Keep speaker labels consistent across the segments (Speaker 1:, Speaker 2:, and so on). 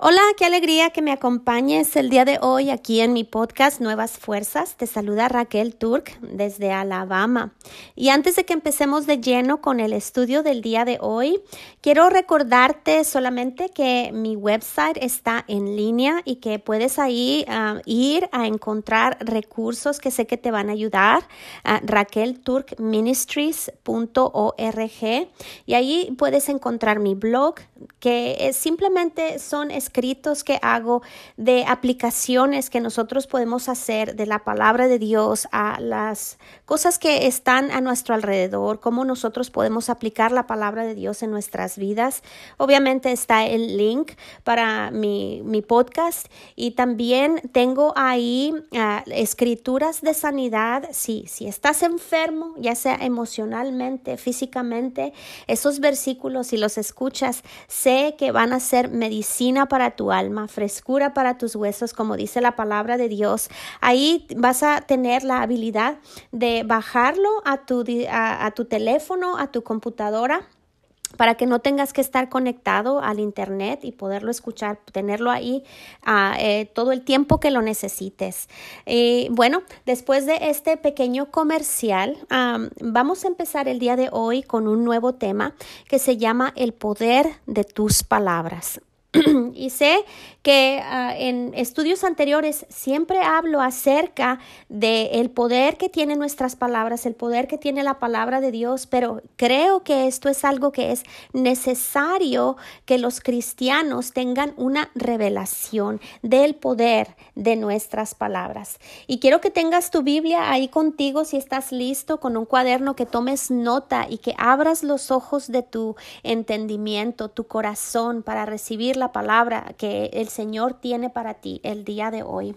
Speaker 1: Hola, qué alegría que me acompañes el día de hoy aquí en mi podcast Nuevas Fuerzas. Te saluda Raquel Turk desde Alabama. Y antes de que empecemos de lleno con el estudio del día de hoy, quiero recordarte solamente que mi website está en línea y que puedes ahí ah, ir a encontrar recursos que sé que te van a ayudar. Uh, raquelturkministries.org y ahí puedes encontrar mi blog que simplemente son escritos que hago de aplicaciones que nosotros podemos hacer de la palabra de Dios a las cosas que están a nuestro alrededor, cómo nosotros podemos aplicar la palabra de Dios en nuestras vidas. Obviamente está el link para mi, mi podcast y también tengo ahí uh, escrituras de sanidad. Sí, si estás enfermo, ya sea emocionalmente, físicamente, esos versículos, si los escuchas, sé que van a ser medicina para tu alma, frescura para tus huesos, como dice la palabra de Dios. Ahí vas a tener la habilidad de bajarlo a tu, a, tu teléfono, a tu computadora para que no tengas que estar conectado al internet y poderlo escuchar, tenerlo ahí uh, eh, todo el tiempo que lo necesites. Bueno, después de este pequeño comercial, vamos a empezar el día de hoy con un nuevo tema que se llama el poder de tus palabras. y sé que ah, en estudios anteriores siempre hablo acerca del el poder que tienen nuestras palabras, el poder que tiene la palabra de Dios, pero creo que esto es algo que es necesario que los cristianos tengan una revelación del poder de nuestras palabras. Y quiero que tengas tu Biblia ahí contigo si estás listo con un cuaderno que tomes nota y que abras los ojos de tu entendimiento, tu corazón para recibir la palabra que Señor tiene para ti el día de hoy.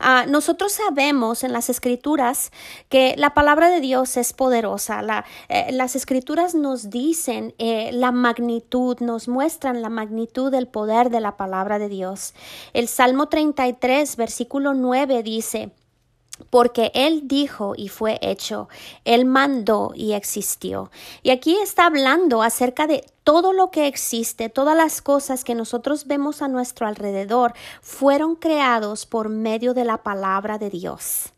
Speaker 1: Uh, nosotros sabemos en las escrituras que la palabra de Dios es poderosa. La, eh, las escrituras nos dicen eh, la magnitud, nos muestran la magnitud del poder de la palabra de Dios. El Salmo 33, versículo 9 dice, porque Él dijo y fue hecho, Él mandó y existió. Y aquí está hablando acerca de todo lo que existe, todas las cosas que nosotros vemos a nuestro alrededor, fueron creados por medio de la palabra de Dios.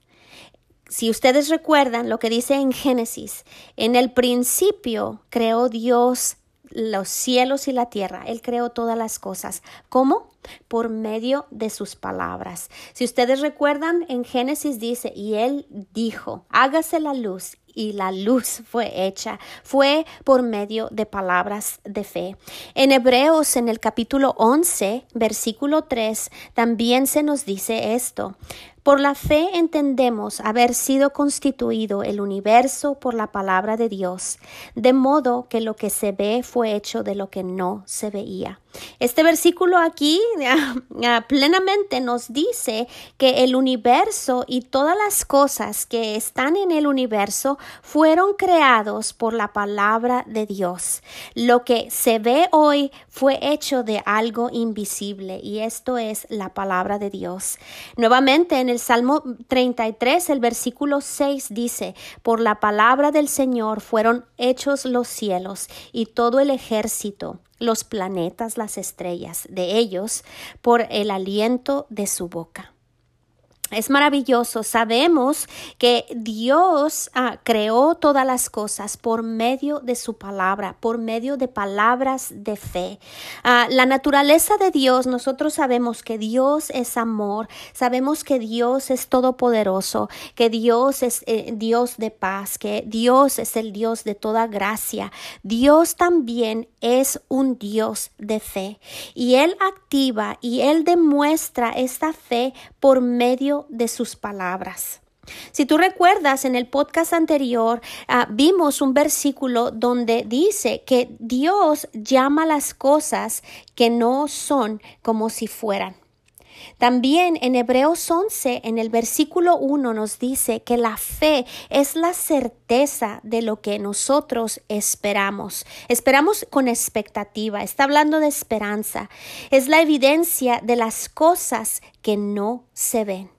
Speaker 1: Si ustedes recuerdan lo que dice en Génesis, en el principio creó Dios los cielos y la tierra. Él creó todas las cosas. ¿Cómo? Por medio de sus palabras. Si ustedes recuerdan, en Génesis dice, y él dijo, hágase la luz y la luz fue hecha. Fue por medio de palabras de fe. En Hebreos, en el capítulo 11, versículo 3, también se nos dice esto. Por la fe entendemos haber sido constituido el universo por la palabra de Dios, de modo que lo que se ve fue hecho de lo que no se veía. Este versículo aquí ah, plenamente nos dice que el universo y todas las cosas que están en el universo fueron creados por la palabra de Dios. Lo que se ve hoy fue hecho de algo invisible y esto es la palabra de Dios. Nuevamente en Salmo 33, el versículo 6 dice, por la palabra del Señor fueron hechos los cielos y todo el ejército los planetas, las estrellas, de ellos por el aliento de su boca. Es maravilloso. Sabemos que Dios ah, creó todas las cosas por medio de su palabra, por medio de palabras de fe. Ah, la naturaleza de Dios, nosotros sabemos que Dios es amor, sabemos que Dios es todopoderoso, que Dios es eh, Dios de paz, que Dios es el Dios de toda gracia. Dios también es un Dios de fe y Él activa y Él demuestra esta fe por medio de sus palabras. Si tú recuerdas, en el podcast anterior ah, vimos un versículo donde dice que Dios llama las cosas que no son como si fueran. También en Hebreos 11, en el versículo 1, nos dice que la fe es la certeza de lo que nosotros esperamos. Esperamos con expectativa, está hablando de esperanza. Es la evidencia de las cosas que no se ven.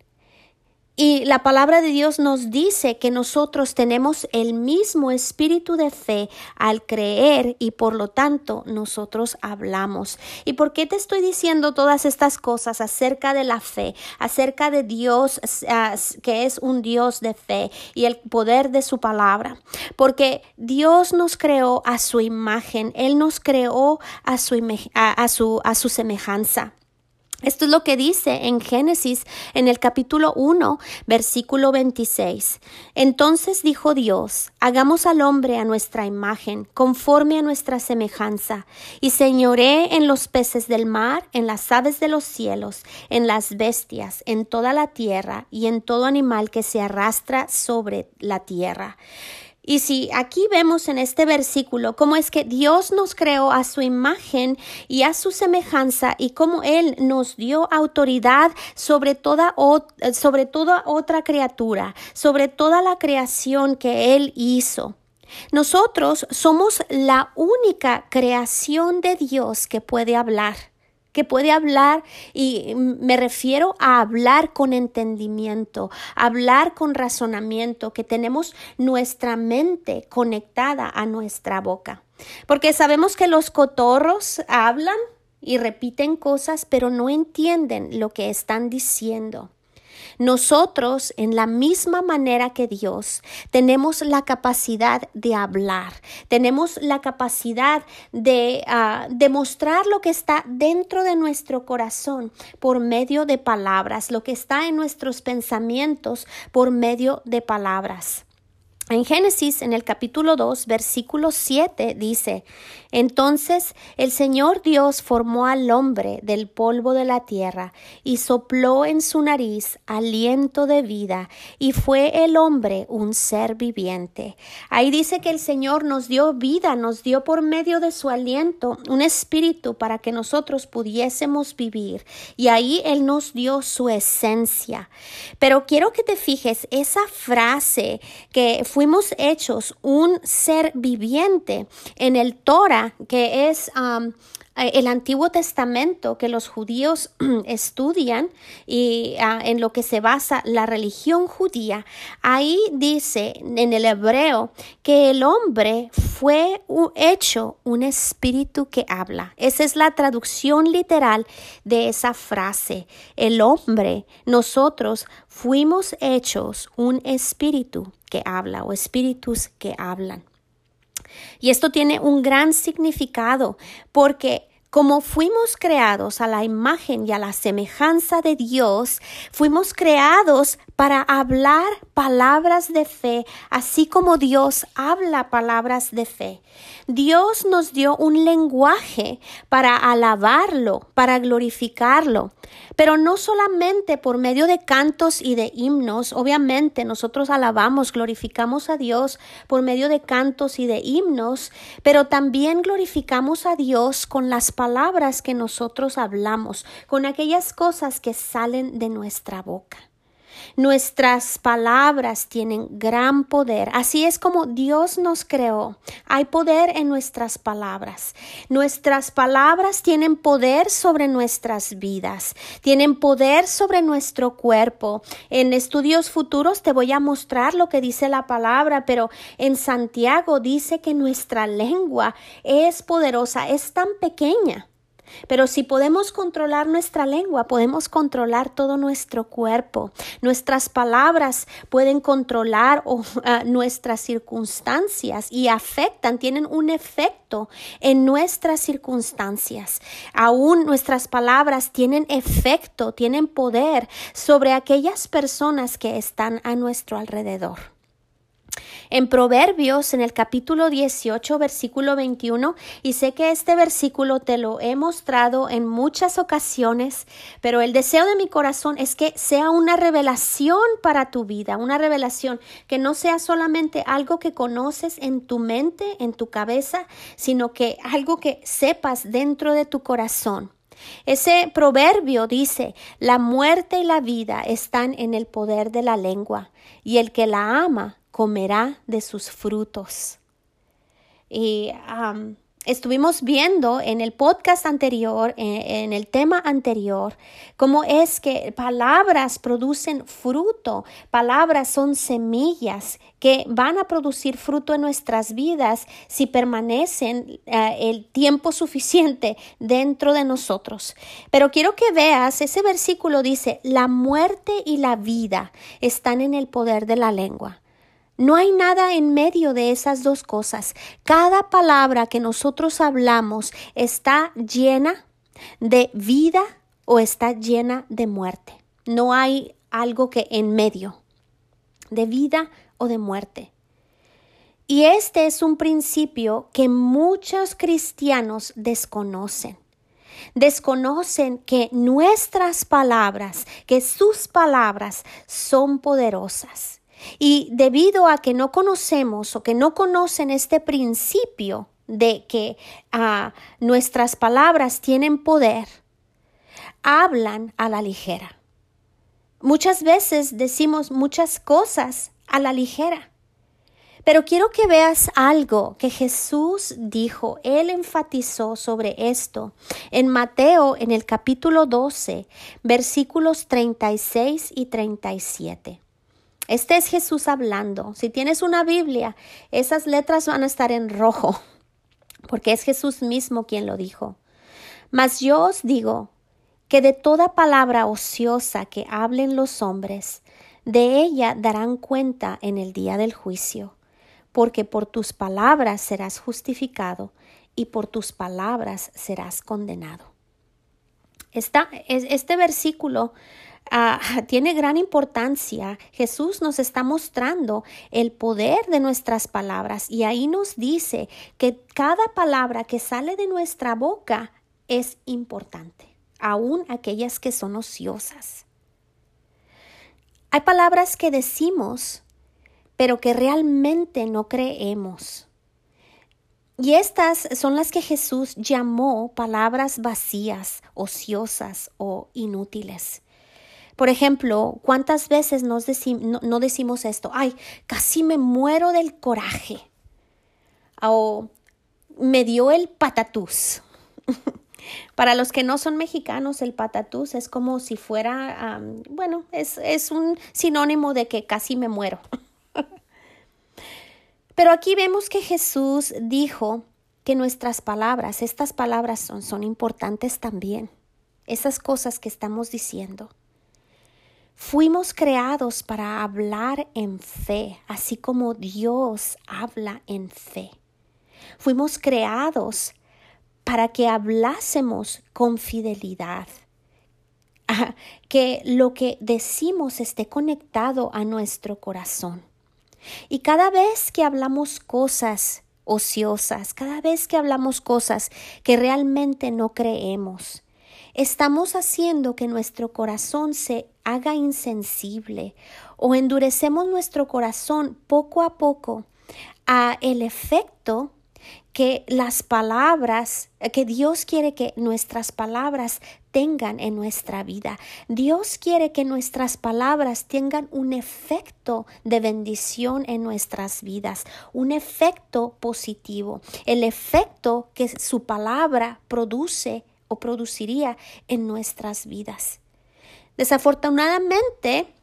Speaker 1: Y la palabra de Dios nos dice que nosotros tenemos el mismo espíritu de fe al creer y por lo tanto nosotros hablamos. ¿Y por qué te estoy diciendo todas estas cosas acerca de la fe, acerca de Dios ah, que es un Dios de fe y el poder de su palabra? Porque Dios nos creó a su imagen, Él nos creó a su, a su, a su semejanza. Esto es lo que dice en Génesis en el capítulo 1, versículo 26. Entonces dijo Dios, hagamos al hombre a nuestra imagen, conforme a nuestra semejanza, y señoré en los peces del mar, en las aves de los cielos, en las bestias, en toda la tierra y en todo animal que se arrastra sobre la tierra. Y si aquí vemos en este versículo cómo es que Dios nos creó a su imagen y a su semejanza y cómo Él nos dio autoridad sobre toda, sobre toda otra criatura, sobre toda la creación que Él hizo. Nosotros somos la única creación de Dios que puede hablar que puede hablar y me refiero a hablar con entendimiento, hablar con razonamiento, que tenemos nuestra mente conectada a nuestra boca. Porque sabemos que los cotorros hablan y repiten cosas, pero no entienden lo que están diciendo. Nosotros, en la misma manera que Dios, tenemos la capacidad de hablar, tenemos la capacidad de uh, demostrar lo que está dentro de nuestro corazón por medio de palabras, lo que está en nuestros pensamientos por medio de palabras. En Génesis, en el capítulo 2, versículo 7, dice, Entonces el Señor Dios formó al hombre del polvo de la tierra y sopló en su nariz aliento de vida, y fue el hombre un ser viviente. Ahí dice que el Señor nos dio vida, nos dio por medio de su aliento un espíritu para que nosotros pudiésemos vivir, y ahí Él nos dio su esencia. Pero quiero que te fijes, esa frase que fuimos hechos un ser viviente. En el Torah, que es um, el Antiguo Testamento que los judíos estudian y ah, en lo que se basa la religión judía, ahí dice en el hebreo que el hombre fue hecho un espíritu que habla. Esa es la traducción literal de esa frase. El hombre, nosotros fuimos hechos un espíritu que habla o espíritus que hablan. Y esto tiene un gran significado porque como fuimos creados a la imagen y a la semejanza de Dios, fuimos creados para hablar palabras de fe, así como Dios habla palabras de fe. Dios nos dio un lenguaje para alabarlo, para glorificarlo, pero no solamente por medio de cantos y de himnos, obviamente nosotros alabamos, glorificamos a Dios por medio de cantos y de himnos, pero también glorificamos a Dios con las palabras que nosotros hablamos, con aquellas cosas que salen de nuestra boca. Nuestras palabras tienen gran poder. Así es como Dios nos creó. Hay poder en nuestras palabras. Nuestras palabras tienen poder sobre nuestras vidas. Tienen poder sobre nuestro cuerpo. En estudios futuros te voy a mostrar lo que dice la palabra, pero en Santiago dice que nuestra lengua es poderosa, es tan pequeña pero si podemos controlar nuestra lengua, podemos controlar todo nuestro cuerpo. Nuestras palabras pueden controlar ah, nuestras circunstancias y afectan, tienen un efecto en nuestras circunstancias. Aún nuestras palabras tienen efecto, tienen poder sobre aquellas personas que están a nuestro alrededor. En Proverbios, en el capítulo 18, versículo 21, y sé que este versículo te lo he mostrado en muchas ocasiones, pero el deseo de mi corazón es que sea una revelación para tu vida, una revelación que no sea solamente algo que conoces en tu mente, en tu cabeza, sino que algo que sepas dentro de tu corazón. Ese proverbio dice, la muerte y la vida están en el poder de la lengua, y el que la ama comerá de sus frutos. Y estuvimos viendo en el podcast anterior, en, el tema anterior, cómo es que palabras producen fruto, palabras son semillas que van a producir fruto en nuestras vidas si permanecen eh, el tiempo suficiente dentro de nosotros. Pero quiero que veas, ese versículo dice, la muerte y la vida están en el poder de la lengua. No hay nada en medio de esas dos cosas. Cada palabra que nosotros hablamos está llena de vida o está llena de muerte. No hay algo que en medio de vida o de muerte. Y este es un principio que muchos cristianos desconocen. Desconocen que nuestras palabras, que sus palabras son poderosas y debido a que no conocemos o que no conocen este principio de que ah, nuestras palabras tienen poder, hablan a la ligera. Muchas veces decimos muchas cosas a la ligera. Pero quiero que veas algo que Jesús dijo, él enfatizó sobre esto en Mateo en el capítulo 12, versículos 36 y 37. Este es Jesús hablando. Si tienes una Biblia, esas letras van a estar en rojo, porque es Jesús mismo quien lo dijo. Mas yo os digo que de toda palabra ociosa que hablen los hombres, de ella darán cuenta en el día del juicio, porque por tus palabras serás justificado y por tus palabras serás condenado. este versículo Ah, tiene gran importancia. Jesús nos está mostrando el poder de nuestras palabras y ahí nos dice que cada palabra que sale de nuestra boca es importante, aun aquellas que son ociosas. Hay palabras que decimos, pero que realmente no creemos. Y estas son las que Jesús llamó palabras vacías, ociosas o inútiles. Por ejemplo, ¿cuántas veces nos no, decimos esto? Ay, casi me muero del coraje. O me dio el patatús. Para los que no son mexicanos, el patatús es como si fuera, bueno, es, es un sinónimo de que casi me muero. Pero aquí vemos que Jesús dijo que nuestras palabras, estas palabras son, son importantes también. Esas cosas que estamos diciendo. Fuimos creados para hablar en fe, así como Dios habla en fe. Fuimos creados para que hablásemos con fidelidad, que lo que decimos esté conectado a nuestro corazón. Y cada vez que hablamos cosas ociosas, cada vez que hablamos cosas que realmente no creemos, estamos haciendo que nuestro corazón se haga insensible o endurecemos nuestro corazón poco a poco a el efecto que las palabras, que Dios quiere que nuestras palabras tengan en nuestra vida. Dios quiere que nuestras palabras tengan un efecto de bendición en nuestras vidas, un efecto positivo, el efecto que su palabra produce o produciría en nuestras vidas. Desafortunadamente,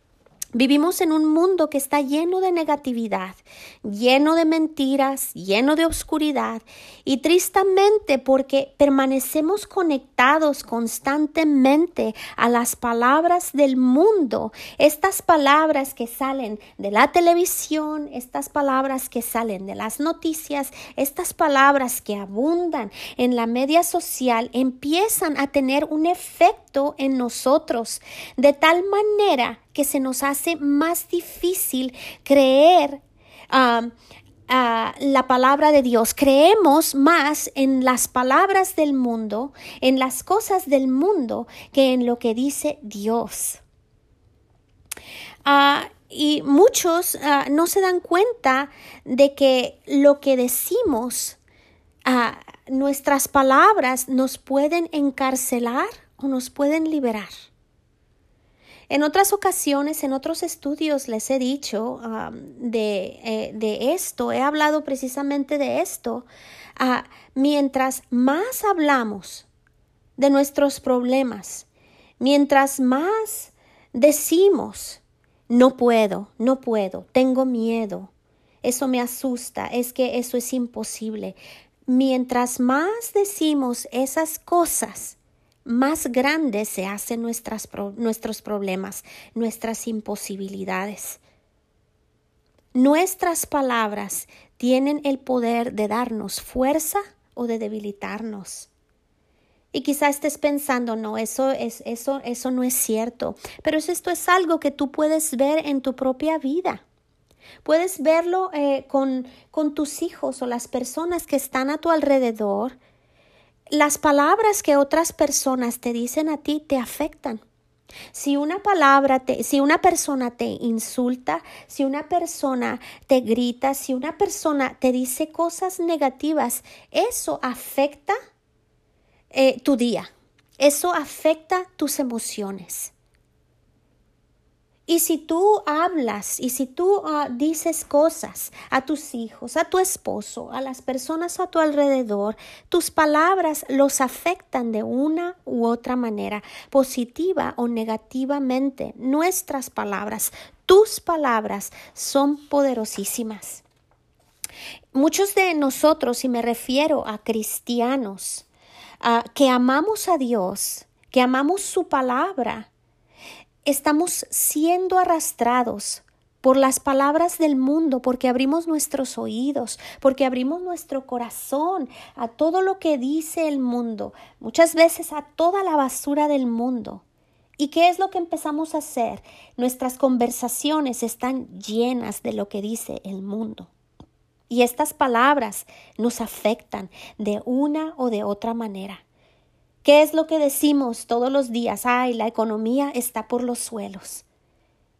Speaker 1: Vivimos en un mundo que está lleno de negatividad, lleno de mentiras, lleno de oscuridad y tristemente porque permanecemos conectados constantemente a las palabras del mundo, estas palabras que salen de la televisión, estas palabras que salen de las noticias, estas palabras que abundan en la media social empiezan a tener un efecto en nosotros de tal manera que se nos hace más difícil creer la palabra de Dios. Creemos más en las palabras del mundo, en las cosas del mundo, que en lo que dice Dios. Ah, y muchos ah, no se dan cuenta de que lo que decimos, ah, nuestras palabras nos pueden encarcelar o nos pueden liberar. En otras ocasiones, en otros estudios les he dicho de, eh, de, esto, he hablado precisamente de esto. Ah, mientras más hablamos de nuestros problemas, mientras más decimos, no puedo, no puedo, tengo miedo, eso me asusta, es que eso es imposible. Mientras más decimos esas cosas, más grandes se hacen nuestros problemas, nuestras imposibilidades. Nuestras palabras tienen el poder de darnos fuerza o de debilitarnos. Y quizá estés pensando, no, eso, es, eso, eso no es cierto. Pero esto es algo que tú puedes ver en tu propia vida. Puedes verlo eh, con, con tus hijos o las personas que están a tu alrededor las palabras que otras personas te dicen a ti te afectan. Si una palabra te, si una persona te insulta, si una persona te grita, si una persona te dice cosas negativas, eso afecta eh, tu día. Eso afecta tus emociones. Y si tú hablas y si tú ah, dices cosas a tus hijos, a tu esposo, a las personas a tu alrededor, tus palabras los afectan de una u otra manera, positiva o negativamente. Nuestras palabras, tus palabras son poderosísimas. Muchos de nosotros, y me refiero a cristianos, ah, que amamos a Dios, que amamos su palabra, estamos siendo arrastrados por las palabras del mundo, porque abrimos nuestros oídos, porque abrimos nuestro corazón a todo lo que dice el mundo, muchas veces a toda la basura del mundo. ¿Y qué es lo que empezamos a hacer? Nuestras conversaciones están llenas de lo que dice el mundo. Y estas palabras nos afectan de una o de otra manera. ¿Qué es lo que decimos todos los días? Ay, la economía está por los suelos.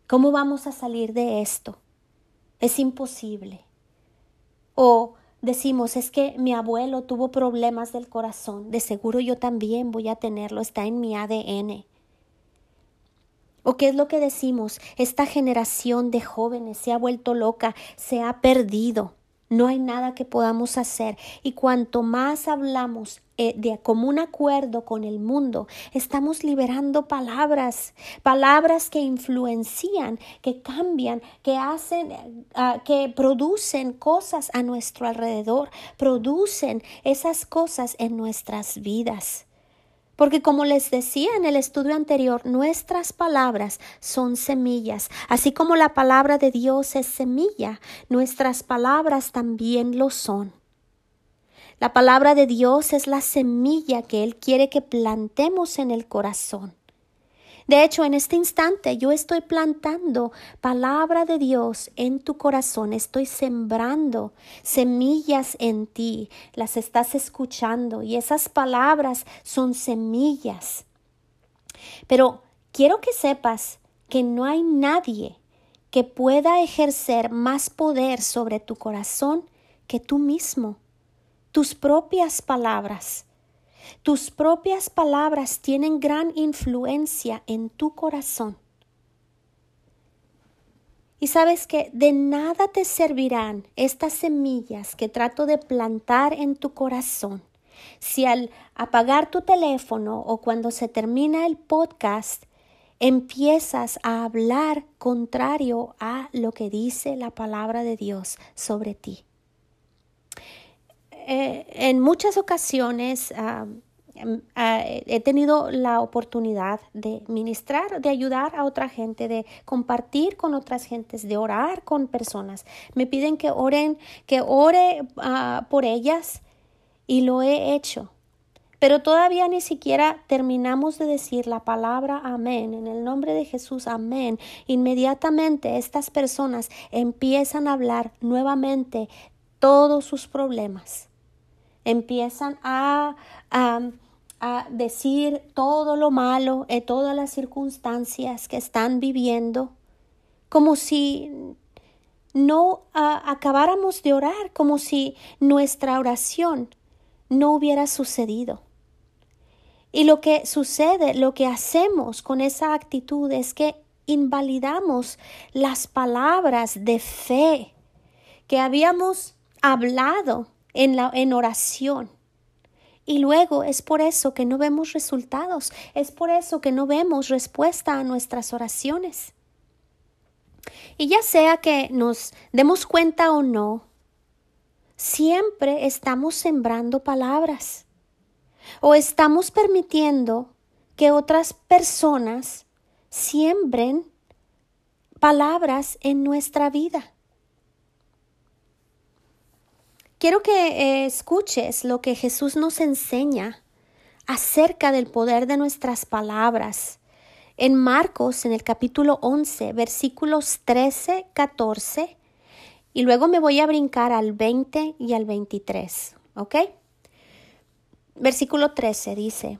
Speaker 1: ¿Cómo vamos a salir de esto? Es imposible. O decimos, es que mi abuelo tuvo problemas del corazón, de seguro yo también voy a tenerlo, está en mi ADN. ¿O qué es lo que decimos? Esta generación de jóvenes se ha vuelto loca, se ha perdido. No hay nada que podamos hacer. Y cuanto más hablamos eh, de común acuerdo con el mundo, estamos liberando palabras, palabras que influencian, que cambian, que hacen, eh, que producen cosas a nuestro alrededor, producen esas cosas en nuestras vidas. Porque como les decía en el estudio anterior, nuestras palabras son semillas. Así como la palabra de Dios es semilla, nuestras palabras también lo son. La palabra de Dios es la semilla que Él quiere que plantemos en el corazón. De hecho, en este instante yo estoy plantando palabra de Dios en tu corazón, estoy sembrando semillas en ti, las estás escuchando y esas palabras son semillas. Pero quiero que sepas que no hay nadie que pueda ejercer más poder sobre tu corazón que tú mismo, tus propias palabras. Tus propias palabras tienen gran influencia en tu corazón. Y sabes que de nada te servirán estas semillas que trato de plantar en tu corazón si al apagar tu teléfono o cuando se termina el podcast empiezas a hablar contrario a lo que dice la palabra de Dios sobre ti. Eh, en muchas ocasiones em, he tenido la oportunidad de ministrar, de ayudar a otra gente, de compartir con otras gentes, de orar con personas. Me piden que oren, que ore ah, por ellas y lo he hecho. Pero todavía ni siquiera terminamos de decir la palabra amén. En el nombre de Jesús, amén. Inmediatamente estas personas empiezan a hablar nuevamente todos sus problemas empiezan a, a, decir todo lo malo, en todas las circunstancias que están viviendo, como si no acabáramos de orar, como si nuestra oración no hubiera sucedido. Y lo que sucede, lo que hacemos con esa actitud es que invalidamos las palabras de fe que habíamos hablado en, la, en oración. Y luego es por eso que no vemos resultados, es por eso que no vemos respuesta a nuestras oraciones. Y ya sea que nos demos cuenta o no, siempre estamos sembrando palabras o estamos permitiendo que otras personas siembren palabras en nuestra vida. Quiero que eh, escuches lo que Jesús nos enseña acerca del poder de nuestras palabras. En Marcos, en el capítulo 11, versículos 13, 14, y luego me voy a brincar al 20 y al 23, ¿ok? Versículo 13 dice,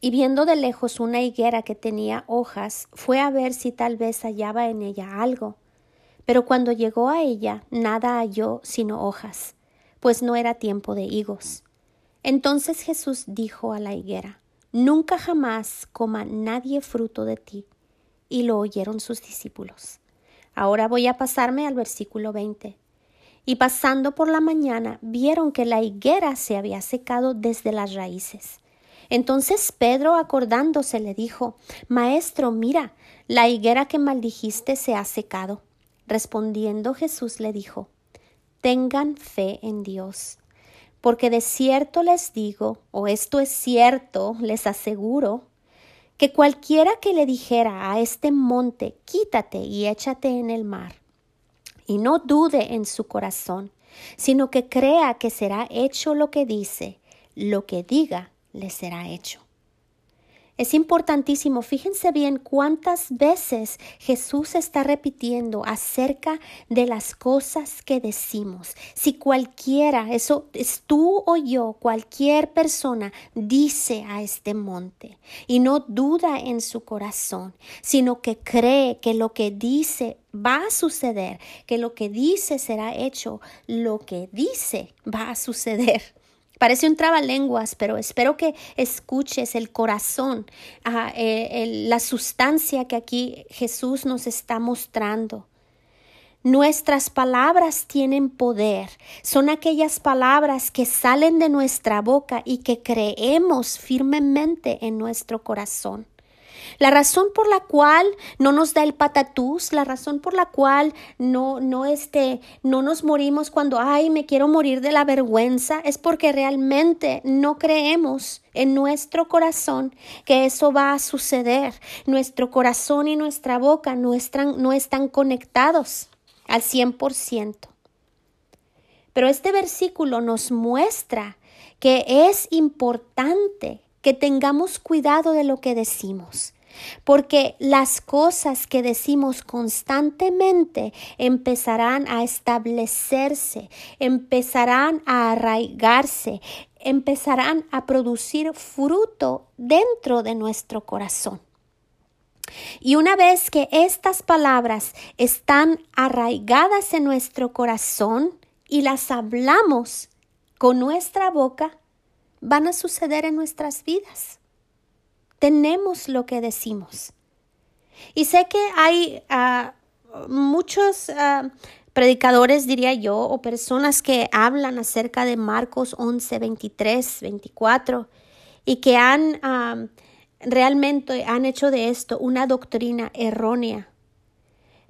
Speaker 1: y viendo de lejos una higuera que tenía hojas, fue a ver si tal vez hallaba en ella algo. Pero cuando llegó a ella, nada halló sino hojas, pues no era tiempo de higos. Entonces Jesús dijo a la higuera, Nunca jamás coma nadie fruto de ti. Y lo oyeron sus discípulos. Ahora voy a pasarme al versículo 20. Y pasando por la mañana, vieron que la higuera se había secado desde las raíces. Entonces Pedro, acordándose, le dijo, Maestro, mira, la higuera que maldijiste se ha secado. Respondiendo Jesús le dijo, Tengan fe en Dios, porque de cierto les digo, o esto es cierto, les aseguro, que cualquiera que le dijera a este monte, quítate y échate en el mar, y no dude en su corazón, sino que crea que será hecho lo que dice, lo que diga le será hecho. Es importantísimo, fíjense bien cuántas veces Jesús está repitiendo acerca de las cosas que decimos. Si cualquiera, eso es tú o yo, cualquier persona dice a este monte y no duda en su corazón, sino que cree que lo que dice va a suceder, que lo que dice será hecho, lo que dice va a suceder. Parece un trabalenguas, pero espero que escuches el corazón, eh, la sustancia que aquí Jesús nos está mostrando. Nuestras palabras tienen poder. Son aquellas palabras que salen de nuestra boca y que creemos firmemente en nuestro corazón. La razón por la cual no nos da el patatús, la razón por la cual no, no, este, no nos morimos cuando, ay, me quiero morir de la vergüenza, es porque realmente no creemos en nuestro corazón que eso va a suceder. Nuestro corazón y nuestra boca no están, no están conectados al cien por ciento. Pero este versículo nos muestra que es importante que tengamos cuidado de lo que decimos, porque las cosas que decimos constantemente empezarán a establecerse, empezarán a arraigarse, empezarán a producir fruto dentro de nuestro corazón. Y una vez que estas palabras están arraigadas en nuestro corazón y las hablamos con nuestra boca, van a suceder en nuestras vidas tenemos lo que decimos. Y sé que hay ah, muchos ah, predicadores, diría yo, o personas que hablan acerca de Marcos 11, 23, 24, y que han ah, realmente han hecho de esto una doctrina errónea.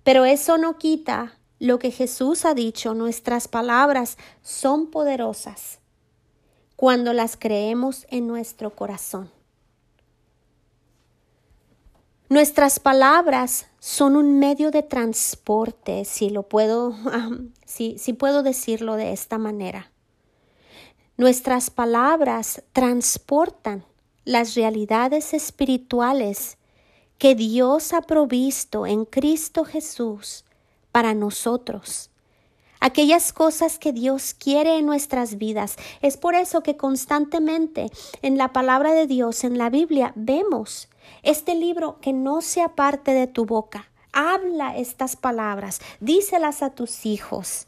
Speaker 1: Pero eso no quita lo que Jesús ha dicho, nuestras palabras son poderosas cuando las creemos en nuestro corazón. Nuestras palabras son un medio de transporte, si lo puedo, si, si puedo decirlo de esta manera. Nuestras palabras transportan las realidades espirituales que Dios ha provisto en Cristo Jesús para nosotros. Aquellas cosas que Dios quiere en nuestras vidas. Es por eso que constantemente en la palabra de Dios, en la Biblia, vemos este libro que no sea parte de tu boca. Habla estas palabras, díselas a tus hijos.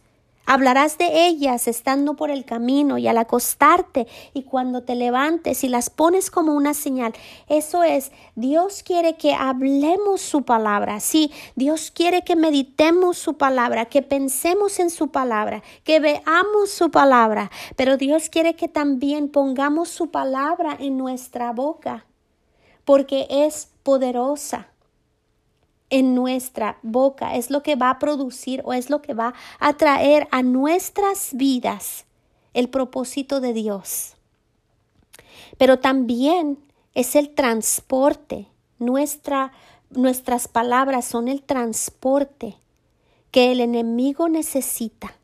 Speaker 1: Hablarás de ellas estando por el camino y al acostarte y cuando te levantes y las pones como una señal. Eso es, Dios quiere que hablemos su palabra. Sí, Dios quiere que meditemos su palabra, que pensemos en su palabra, que veamos su palabra. Pero Dios quiere que también pongamos su palabra en nuestra boca, porque es poderosa en nuestra boca, es lo que va a producir o es lo que va a traer a nuestras vidas el propósito de Dios. Pero también es el transporte, nuestra, nuestras palabras son el transporte que el enemigo necesita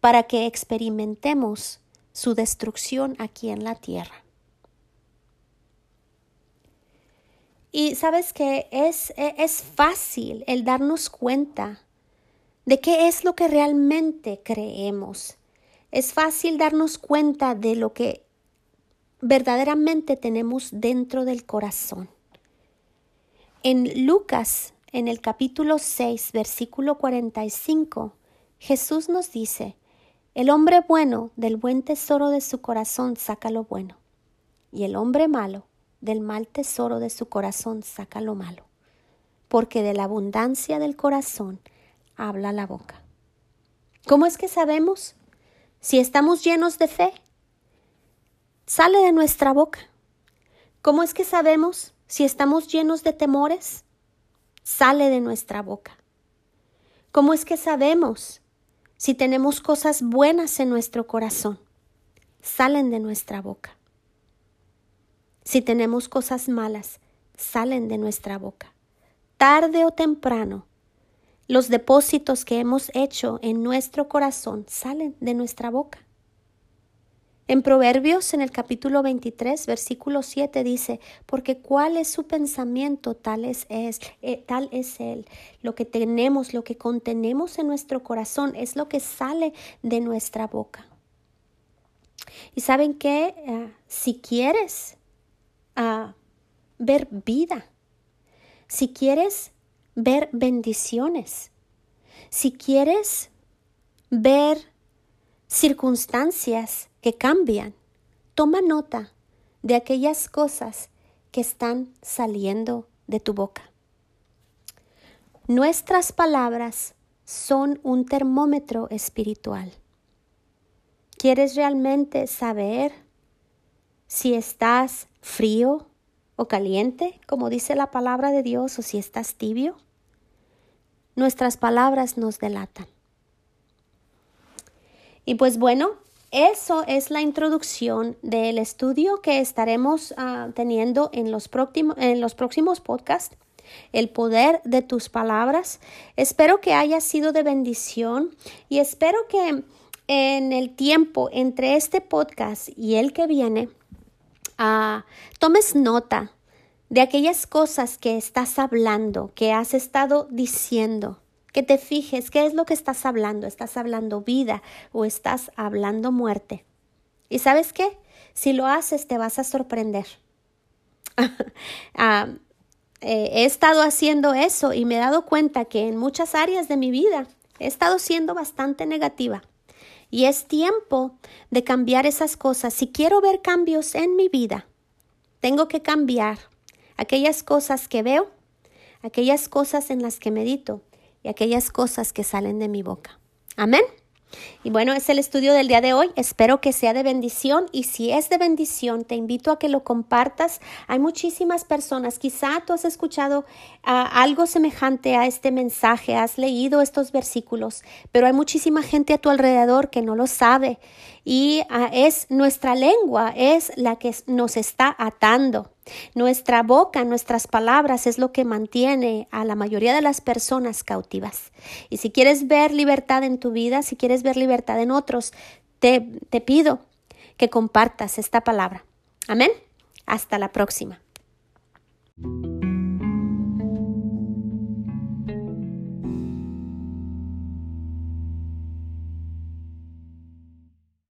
Speaker 1: para que experimentemos su destrucción aquí en la tierra. Y sabes que es, e, es fácil el darnos cuenta de qué es lo que realmente creemos. Es fácil darnos cuenta de lo que verdaderamente tenemos dentro del corazón. En Lucas, en el capítulo 6, versículo 45, Jesús nos dice, el hombre bueno del buen tesoro de su corazón saca lo bueno, y el hombre malo del mal tesoro de su corazón saca lo malo, porque de la abundancia del corazón habla la boca. ¿Cómo es que sabemos si estamos llenos de fe? Sale de nuestra boca. ¿Cómo es que sabemos si estamos llenos de temores? Sale de nuestra boca. ¿Cómo es que sabemos si tenemos cosas buenas en nuestro corazón? Salen de nuestra boca. Si tenemos cosas malas, salen de nuestra boca. Tarde o temprano, los depósitos que hemos hecho en nuestro corazón salen de nuestra boca. En Proverbios, en el capítulo 23, versículo 7 dice, porque cuál es su pensamiento, tal es, es eh, tal es él. Lo que tenemos, lo que contenemos en nuestro corazón es lo que sale de nuestra boca. Y saben qué, ah, si quieres a ver vida, si quieres ver bendiciones, si quieres ver circunstancias que cambian, toma nota de aquellas cosas que están saliendo de tu boca. Nuestras palabras son un termómetro espiritual. ¿Quieres realmente saber si estás frío o caliente, como dice la palabra de Dios, o si estás tibio. Nuestras palabras nos delatan. Y pues bueno, eso es la introducción del estudio que estaremos ah, teniendo en los, en los próximos podcasts. El poder de tus palabras. Espero que haya sido de bendición y espero que en el tiempo entre este podcast y el que viene tomes nota de aquellas cosas que estás hablando, que has estado diciendo, que te fijes qué es lo que estás hablando. ¿Estás hablando vida o estás hablando muerte? ¿Y sabes qué? Si lo haces te vas a sorprender. Ah, eh, he estado haciendo eso y me he dado cuenta que en muchas áreas de mi vida he estado siendo bastante negativa. Y es tiempo de cambiar esas cosas. Si quiero ver cambios en mi vida, tengo que cambiar aquellas cosas que veo, aquellas cosas en las que medito y aquellas cosas que salen de mi boca. Amén. Y bueno, es el estudio del día de hoy. Espero que sea de bendición. Y si es de bendición, te invito a que lo compartas. Hay muchísimas personas, quizá tú has escuchado ah, algo semejante a este mensaje, has leído estos versículos, pero hay muchísima gente a tu alrededor que no lo sabe y ah, es nuestra lengua, es la que nos está atando. Nuestra boca, nuestras palabras es lo que mantiene a la mayoría de las personas cautivas. Y si quieres ver libertad en tu vida, si quieres ver libertad en otros, te, te pido que compartas esta palabra. Amén. Hasta la próxima.